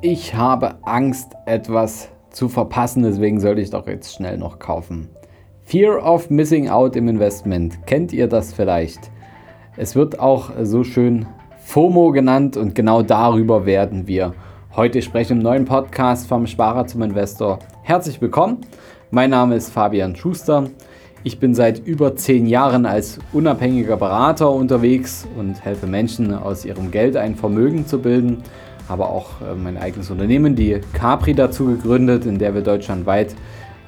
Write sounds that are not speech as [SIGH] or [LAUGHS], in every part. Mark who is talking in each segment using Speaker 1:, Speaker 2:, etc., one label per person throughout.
Speaker 1: Ich habe Angst, etwas zu verpassen, deswegen sollte ich doch jetzt schnell noch kaufen. Fear of Missing Out im Investment. Kennt ihr das vielleicht? Es wird auch so schön FOMO genannt und genau darüber werden wir heute sprechen im neuen Podcast vom Sparer zum Investor. Herzlich willkommen. Mein Name ist Fabian Schuster. Ich bin seit über zehn Jahren als unabhängiger Berater unterwegs und helfe Menschen aus ihrem Geld ein Vermögen zu bilden habe auch äh, mein eigenes Unternehmen, die Capri, dazu gegründet, in der wir deutschlandweit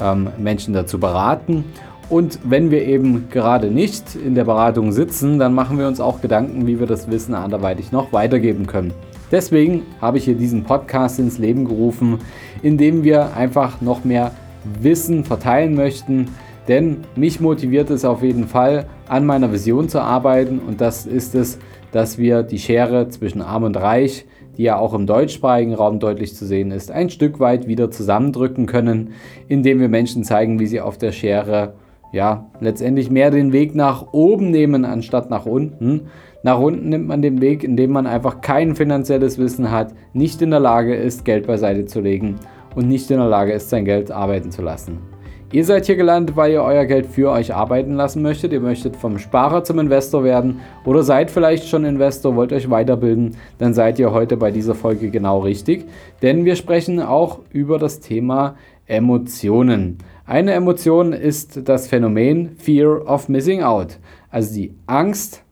Speaker 1: ähm, Menschen dazu beraten. Und wenn wir eben gerade nicht in der Beratung sitzen, dann machen wir uns auch Gedanken, wie wir das Wissen anderweitig noch weitergeben können. Deswegen habe ich hier diesen Podcast ins Leben gerufen, in dem wir einfach noch mehr Wissen verteilen möchten. Denn mich motiviert es auf jeden Fall, an meiner Vision zu arbeiten. Und das ist es, dass wir die Schere zwischen Arm und Reich die ja auch im deutschsprachigen Raum deutlich zu sehen ist, ein Stück weit wieder zusammendrücken können, indem wir Menschen zeigen, wie sie auf der Schere ja letztendlich mehr den Weg nach oben nehmen anstatt nach unten. Nach unten nimmt man den Weg, indem man einfach kein finanzielles Wissen hat, nicht in der Lage ist, Geld beiseite zu legen und nicht in der Lage ist, sein Geld arbeiten zu lassen. Ihr seid hier gelandet, weil ihr euer Geld für euch arbeiten lassen möchtet. Ihr möchtet vom Sparer zum Investor werden oder seid vielleicht schon Investor, wollt euch weiterbilden. Dann seid ihr heute bei dieser Folge genau richtig. Denn wir sprechen auch über das Thema Emotionen. Eine Emotion ist das Phänomen Fear of Missing Out. Also die Angst,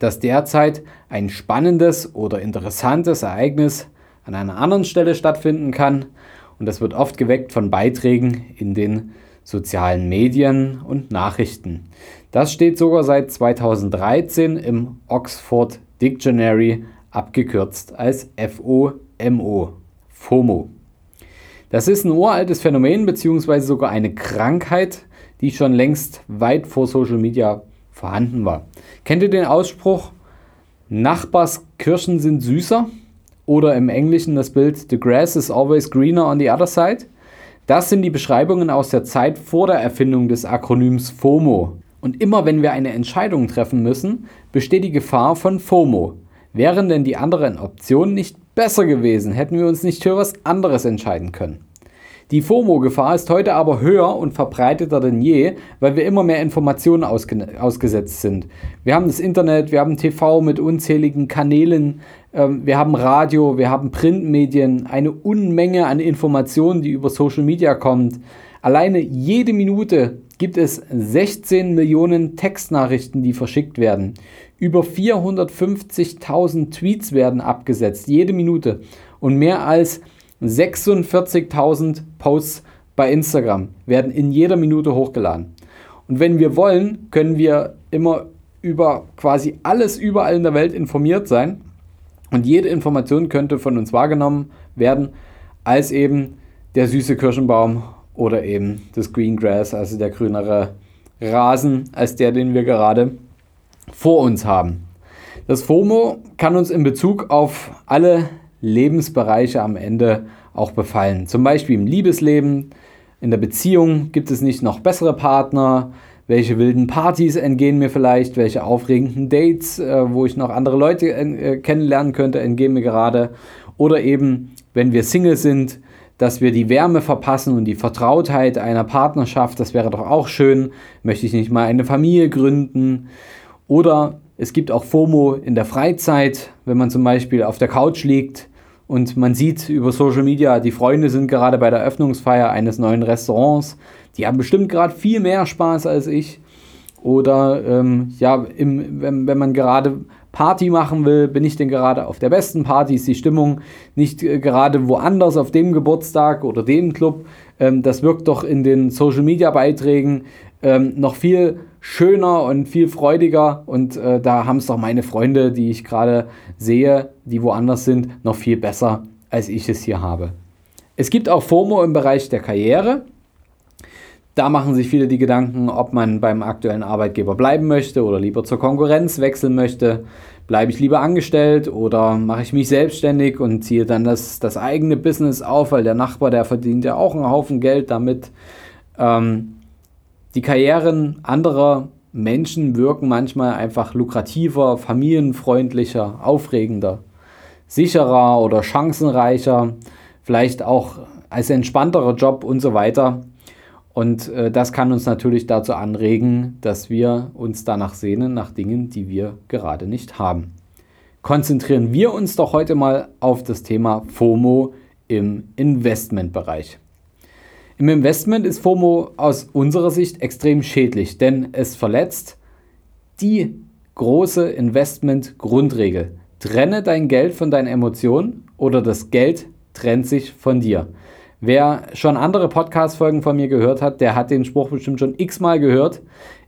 Speaker 1: dass derzeit ein spannendes oder interessantes Ereignis an einer anderen Stelle stattfinden kann und das wird oft geweckt von Beiträgen in den sozialen Medien und Nachrichten. Das steht sogar seit 2013 im Oxford Dictionary, abgekürzt als FOMO. FOMO. Das ist ein uraltes Phänomen bzw. sogar eine Krankheit, die schon längst weit vor Social Media vorhanden war. Kennt ihr den Ausspruch, Nachbarskirschen sind süßer? Oder im Englischen das Bild The grass is always greener on the other side. Das sind die Beschreibungen aus der Zeit vor der Erfindung des Akronyms FOMO. Und immer wenn wir eine Entscheidung treffen müssen, besteht die Gefahr von FOMO. Wären denn die anderen Optionen nicht besser gewesen, hätten wir uns nicht für was anderes entscheiden können. Die FOMO-Gefahr ist heute aber höher und verbreiteter denn je, weil wir immer mehr Informationen ausge ausgesetzt sind. Wir haben das Internet, wir haben TV mit unzähligen Kanälen, wir haben Radio, wir haben Printmedien, eine Unmenge an Informationen, die über Social Media kommt. Alleine jede Minute gibt es 16 Millionen Textnachrichten, die verschickt werden. Über 450.000 Tweets werden abgesetzt, jede Minute. Und mehr als 46.000 Posts bei Instagram werden in jeder Minute hochgeladen. Und wenn wir wollen, können wir immer über quasi alles überall in der Welt informiert sein. Und jede Information könnte von uns wahrgenommen werden als eben der süße Kirschenbaum oder eben das Green Grass, also der grünere Rasen, als der, den wir gerade vor uns haben. Das FOMO kann uns in Bezug auf alle Lebensbereiche am Ende auch befallen. Zum Beispiel im Liebesleben, in der Beziehung gibt es nicht noch bessere Partner. Welche wilden Partys entgehen mir vielleicht? Welche aufregenden Dates, äh, wo ich noch andere Leute äh, kennenlernen könnte, entgehen mir gerade? Oder eben, wenn wir Single sind, dass wir die Wärme verpassen und die Vertrautheit einer Partnerschaft, das wäre doch auch schön. Möchte ich nicht mal eine Familie gründen? Oder es gibt auch FOMO in der Freizeit, wenn man zum Beispiel auf der Couch liegt und man sieht über Social Media, die Freunde sind gerade bei der Eröffnungsfeier eines neuen Restaurants. Die haben bestimmt gerade viel mehr Spaß als ich. Oder ähm, ja, im, wenn, wenn man gerade Party machen will, bin ich denn gerade auf der besten Party? Ist die Stimmung nicht äh, gerade woanders auf dem Geburtstag oder dem Club? Ähm, das wirkt doch in den Social Media Beiträgen ähm, noch viel schöner und viel freudiger. Und äh, da haben es doch meine Freunde, die ich gerade sehe, die woanders sind, noch viel besser, als ich es hier habe. Es gibt auch FOMO im Bereich der Karriere. Da machen sich viele die Gedanken, ob man beim aktuellen Arbeitgeber bleiben möchte oder lieber zur Konkurrenz wechseln möchte. Bleibe ich lieber angestellt oder mache ich mich selbstständig und ziehe dann das, das eigene Business auf, weil der Nachbar, der verdient ja auch einen Haufen Geld damit. Ähm, die Karrieren anderer Menschen wirken manchmal einfach lukrativer, familienfreundlicher, aufregender. sicherer oder chancenreicher, vielleicht auch als entspannterer Job und so weiter. Und äh, das kann uns natürlich dazu anregen, dass wir uns danach sehnen, nach Dingen, die wir gerade nicht haben. Konzentrieren wir uns doch heute mal auf das Thema FOMO im Investmentbereich. Im Investment ist FOMO aus unserer Sicht extrem schädlich, denn es verletzt die große Investment-Grundregel. Trenne dein Geld von deinen Emotionen oder das Geld trennt sich von dir. Wer schon andere Podcast-Folgen von mir gehört hat, der hat den Spruch bestimmt schon x-mal gehört.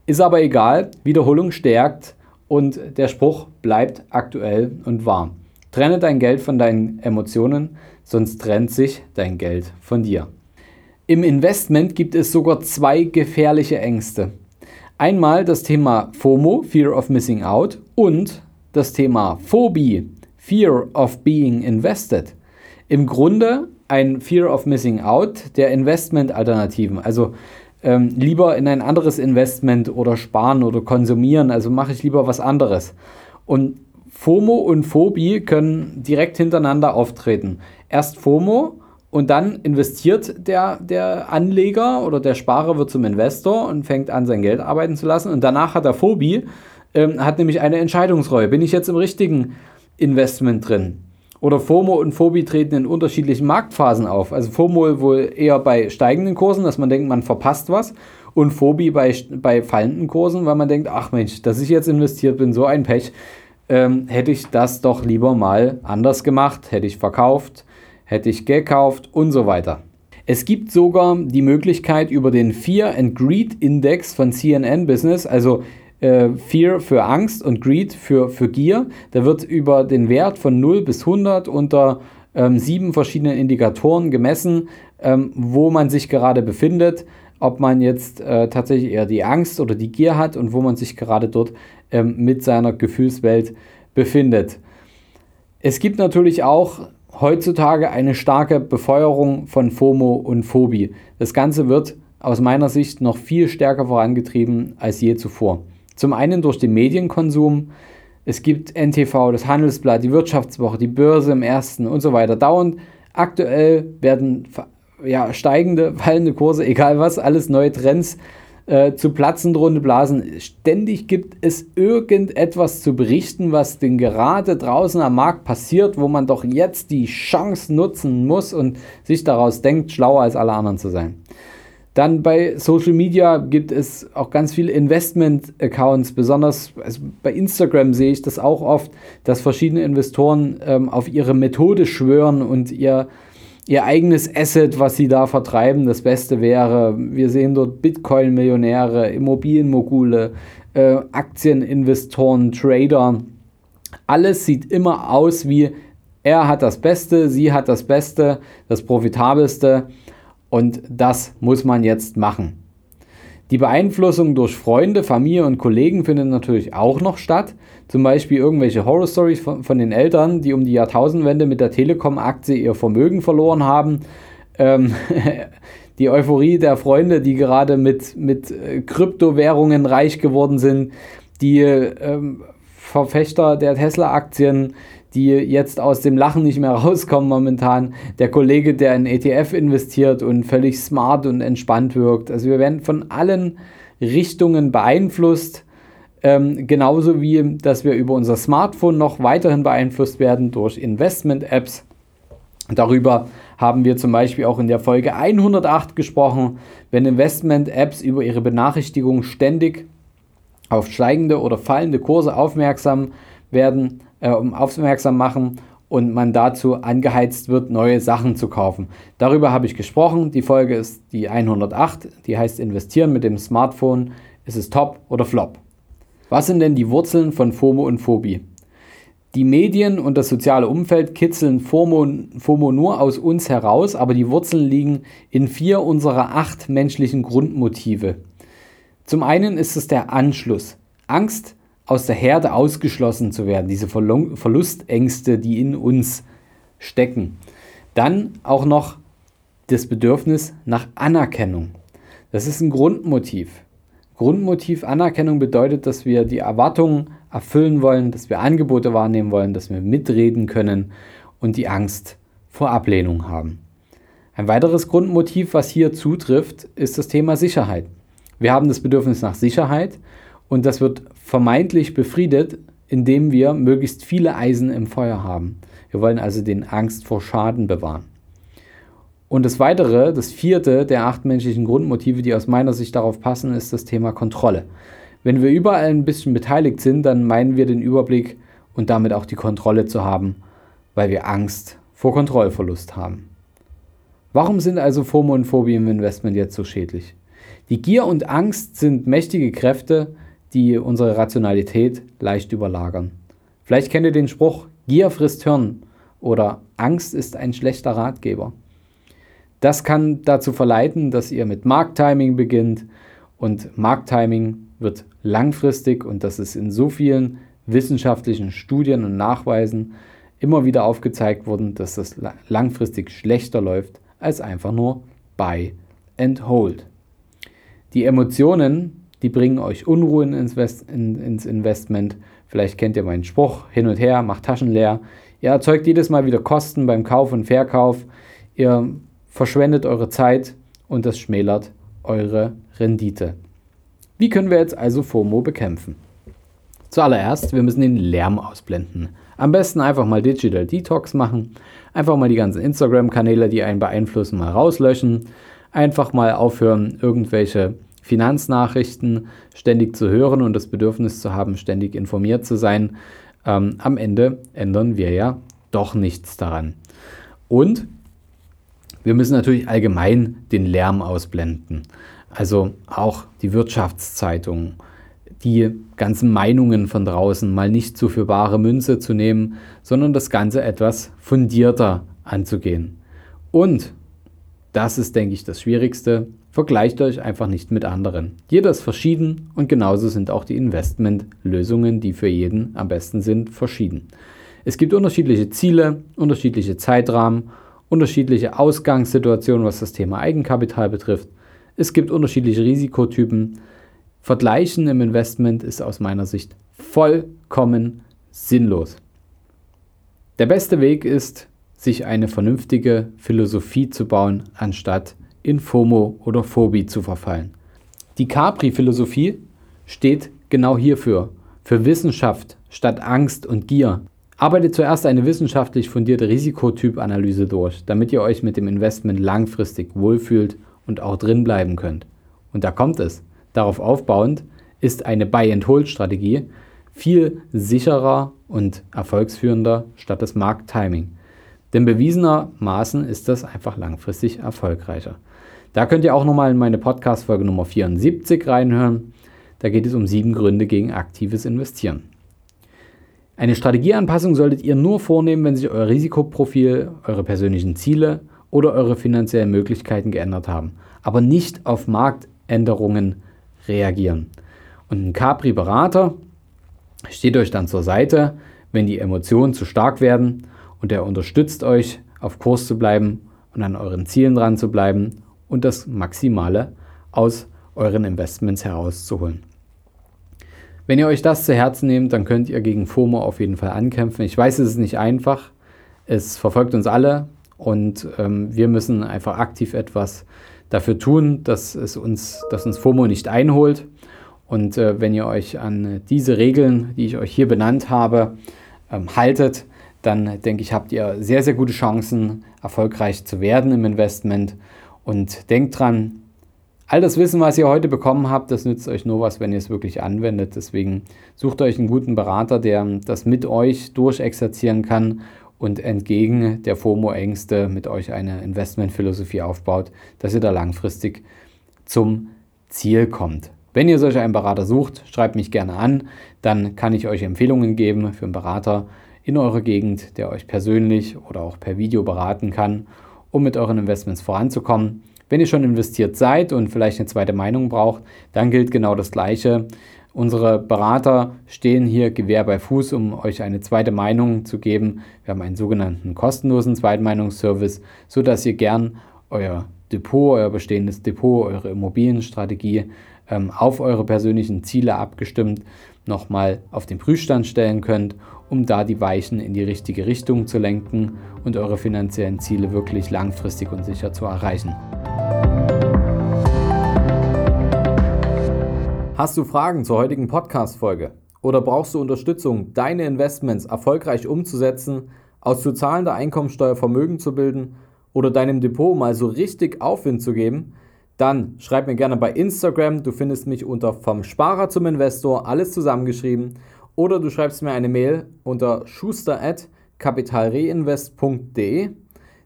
Speaker 1: Ist aber egal, Wiederholung stärkt und der Spruch bleibt aktuell und wahr. Trenne dein Geld von deinen Emotionen, sonst trennt sich dein Geld von dir. Im Investment gibt es sogar zwei gefährliche Ängste. Einmal das Thema FOMO, Fear of Missing Out, und das Thema Phobie, Fear of Being Invested. Im Grunde ein Fear of Missing Out der Investment-Alternativen. Also ähm, lieber in ein anderes Investment oder sparen oder konsumieren. Also mache ich lieber was anderes. Und FOMO und Phobie können direkt hintereinander auftreten. Erst FOMO und dann investiert der, der Anleger oder der Sparer wird zum Investor und fängt an, sein Geld arbeiten zu lassen. Und danach hat er Phobie, ähm, hat nämlich eine Entscheidungsreue. Bin ich jetzt im richtigen Investment drin? Oder FOMO und Phobie treten in unterschiedlichen Marktphasen auf. Also FOMO wohl eher bei steigenden Kursen, dass man denkt, man verpasst was. Und Phobie bei, bei fallenden Kursen, weil man denkt, ach Mensch, dass ich jetzt investiert bin, so ein Pech. Ähm, hätte ich das doch lieber mal anders gemacht, hätte ich verkauft, hätte ich gekauft und so weiter. Es gibt sogar die Möglichkeit über den Fear and Greed Index von CNN Business, also äh, Fear für Angst und Greed für, für Gier. Da wird über den Wert von 0 bis 100 unter ähm, sieben verschiedenen Indikatoren gemessen, ähm, wo man sich gerade befindet, ob man jetzt äh, tatsächlich eher die Angst oder die Gier hat und wo man sich gerade dort ähm, mit seiner Gefühlswelt befindet. Es gibt natürlich auch heutzutage eine starke Befeuerung von FOMO und Phobie. Das Ganze wird aus meiner Sicht noch viel stärker vorangetrieben als je zuvor. Zum einen durch den Medienkonsum. Es gibt NTV, das Handelsblatt, die Wirtschaftswoche, die Börse im ersten und so weiter. Dauernd aktuell werden ja, steigende, [LAUGHS] fallende Kurse, egal was, alles neue Trends äh, zu platzen, drohende Blasen. Ständig gibt es irgendetwas zu berichten, was denn gerade draußen am Markt passiert, wo man doch jetzt die Chance nutzen muss und sich daraus denkt, schlauer als alle anderen zu sein. Dann bei Social Media gibt es auch ganz viele Investment-Accounts, besonders also bei Instagram sehe ich das auch oft, dass verschiedene Investoren ähm, auf ihre Methode schwören und ihr, ihr eigenes Asset, was sie da vertreiben, das Beste wäre. Wir sehen dort Bitcoin-Millionäre, Immobilienmogule, äh, Aktieninvestoren, Trader. Alles sieht immer aus wie er hat das Beste, sie hat das Beste, das Profitabelste. Und das muss man jetzt machen. Die Beeinflussung durch Freunde, Familie und Kollegen findet natürlich auch noch statt. Zum Beispiel irgendwelche Horror-Stories von, von, den Eltern, die um die Jahrtausendwende mit der Telekom-Aktie ihr Vermögen verloren haben. Ähm, [LAUGHS] die Euphorie der Freunde, die gerade mit, mit äh, Kryptowährungen reich geworden sind. Die ähm, Verfechter der Tesla-Aktien, die jetzt aus dem Lachen nicht mehr [LAUGHS] rauskommen momentan. Der Kollege, der in ETF investiert und völlig smart und entspannt wirkt. Also wir werden von allen Richtungen beeinflusst. Ähm, genauso wie, dass wir über unser Smartphone noch weiterhin beeinflusst werden durch Investment-Apps. Darüber haben wir zum Beispiel auch in der Folge 108 gesprochen, wenn Investment-Apps über ihre Benachrichtigungen ständig auf steigende oder fallende Kurse aufmerksam werden, äh, aufmerksam machen und man dazu angeheizt wird, neue Sachen zu kaufen. Darüber habe ich gesprochen. Die Folge ist die 108, die heißt Investieren mit dem Smartphone. Ist es top oder flop? Was sind denn die Wurzeln von FOMO und Phobie? Die Medien und das soziale Umfeld kitzeln FOMO, FOMO nur aus uns heraus, aber die Wurzeln liegen in vier unserer acht menschlichen Grundmotive. Zum einen ist es der Anschluss. Angst, aus der Herde ausgeschlossen zu werden, diese Verlustängste, die in uns stecken. Dann auch noch das Bedürfnis nach Anerkennung. Das ist ein Grundmotiv. Grundmotiv Anerkennung bedeutet, dass wir die Erwartungen erfüllen wollen, dass wir Angebote wahrnehmen wollen, dass wir mitreden können und die Angst vor Ablehnung haben. Ein weiteres Grundmotiv, was hier zutrifft, ist das Thema Sicherheit. Wir haben das Bedürfnis nach Sicherheit und das wird vermeintlich befriedet, indem wir möglichst viele Eisen im Feuer haben. Wir wollen also den Angst vor Schaden bewahren. Und das weitere, das vierte der acht menschlichen Grundmotive, die aus meiner Sicht darauf passen, ist das Thema Kontrolle. Wenn wir überall ein bisschen beteiligt sind, dann meinen wir den Überblick und damit auch die Kontrolle zu haben, weil wir Angst vor Kontrollverlust haben. Warum sind also FOMO und Phobie im Investment jetzt so schädlich? Die Gier und Angst sind mächtige Kräfte, die unsere Rationalität leicht überlagern. Vielleicht kennt ihr den Spruch, Gier frisst Hirn oder Angst ist ein schlechter Ratgeber. Das kann dazu verleiten, dass ihr mit Markttiming beginnt und Markttiming wird langfristig und das ist in so vielen wissenschaftlichen Studien und Nachweisen immer wieder aufgezeigt worden, dass das langfristig schlechter läuft als einfach nur Buy and Hold. Die Emotionen, die bringen euch Unruhen ins, ins Investment. Vielleicht kennt ihr meinen Spruch, hin und her, macht Taschen leer. Ihr erzeugt jedes Mal wieder Kosten beim Kauf und Verkauf. Ihr verschwendet eure Zeit und das schmälert eure Rendite. Wie können wir jetzt also FOMO bekämpfen? Zuallererst, wir müssen den Lärm ausblenden. Am besten einfach mal Digital Detox machen, einfach mal die ganzen Instagram-Kanäle, die einen beeinflussen, mal rauslöschen, einfach mal aufhören, irgendwelche Finanznachrichten ständig zu hören und das Bedürfnis zu haben, ständig informiert zu sein. Ähm, am Ende ändern wir ja doch nichts daran. Und wir müssen natürlich allgemein den Lärm ausblenden. Also auch die Wirtschaftszeitungen, die ganzen Meinungen von draußen mal nicht so für bare Münze zu nehmen, sondern das Ganze etwas fundierter anzugehen. Und, das ist, denke ich, das Schwierigste, vergleicht euch einfach nicht mit anderen. Jeder ist verschieden und genauso sind auch die Investmentlösungen, die für jeden am besten sind, verschieden. Es gibt unterschiedliche Ziele, unterschiedliche Zeitrahmen unterschiedliche Ausgangssituationen, was das Thema Eigenkapital betrifft. Es gibt unterschiedliche Risikotypen. Vergleichen im Investment ist aus meiner Sicht vollkommen sinnlos. Der beste Weg ist, sich eine vernünftige Philosophie zu bauen, anstatt in FOMO oder Phobie zu verfallen. Die Capri-Philosophie steht genau hierfür, für Wissenschaft statt Angst und Gier. Arbeitet zuerst eine wissenschaftlich fundierte Risikotypanalyse durch, damit ihr euch mit dem Investment langfristig wohlfühlt und auch drin bleiben könnt. Und da kommt es. Darauf aufbauend ist eine Buy-and-Hold-Strategie viel sicherer und erfolgsführender statt das Markttiming. Denn bewiesenermaßen ist das einfach langfristig erfolgreicher. Da könnt ihr auch nochmal in meine Podcast-Folge Nummer 74 reinhören. Da geht es um sieben Gründe gegen aktives Investieren. Eine Strategieanpassung solltet ihr nur vornehmen, wenn sich euer Risikoprofil, eure persönlichen Ziele oder eure finanziellen Möglichkeiten geändert haben, aber nicht auf Marktänderungen reagieren. Und ein Capri-Berater steht euch dann zur Seite, wenn die Emotionen zu stark werden und er unterstützt euch, auf Kurs zu bleiben und an euren Zielen dran zu bleiben und das Maximale aus euren Investments herauszuholen. Wenn ihr euch das zu Herzen nehmt, dann könnt ihr gegen FOMO auf jeden Fall ankämpfen. Ich weiß, es ist nicht einfach. Es verfolgt uns alle und ähm, wir müssen einfach aktiv etwas dafür tun, dass es uns, dass uns FOMO nicht einholt. Und äh, wenn ihr euch an diese Regeln, die ich euch hier benannt habe, ähm, haltet, dann denke ich, habt ihr sehr, sehr gute Chancen, erfolgreich zu werden im Investment. Und denkt dran, All das Wissen, was ihr heute bekommen habt, das nützt euch nur was, wenn ihr es wirklich anwendet. Deswegen sucht euch einen guten Berater, der das mit euch durchexerzieren kann und entgegen der FOMO-Ängste mit euch eine Investmentphilosophie aufbaut, dass ihr da langfristig zum Ziel kommt. Wenn ihr solch einen Berater sucht, schreibt mich gerne an, dann kann ich euch Empfehlungen geben für einen Berater in eurer Gegend, der euch persönlich oder auch per Video beraten kann, um mit euren Investments voranzukommen. Wenn ihr schon investiert seid und vielleicht eine zweite Meinung braucht, dann gilt genau das Gleiche. Unsere Berater stehen hier Gewehr bei Fuß, um euch eine zweite Meinung zu geben. Wir haben einen sogenannten kostenlosen Zweitmeinungsservice, sodass ihr gern euer Depot, euer bestehendes Depot, eure Immobilienstrategie ähm, auf eure persönlichen Ziele abgestimmt nochmal auf den Prüfstand stellen könnt, um da die Weichen in die richtige Richtung zu lenken und eure finanziellen Ziele wirklich langfristig und sicher zu erreichen. Hast du Fragen zur heutigen Podcast-Folge oder brauchst du Unterstützung, deine Investments erfolgreich umzusetzen, aus zu zahlender Einkommensteuer Vermögen zu bilden oder deinem Depot mal so richtig Aufwind zu geben? Dann schreib mir gerne bei Instagram. Du findest mich unter vom Sparer zum Investor, alles zusammengeschrieben. Oder du schreibst mir eine Mail unter schuster.kapitalreinvest.de.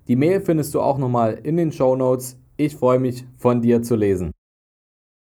Speaker 1: Die Mail findest du auch nochmal in den Show Notes. Ich freue mich, von dir zu lesen.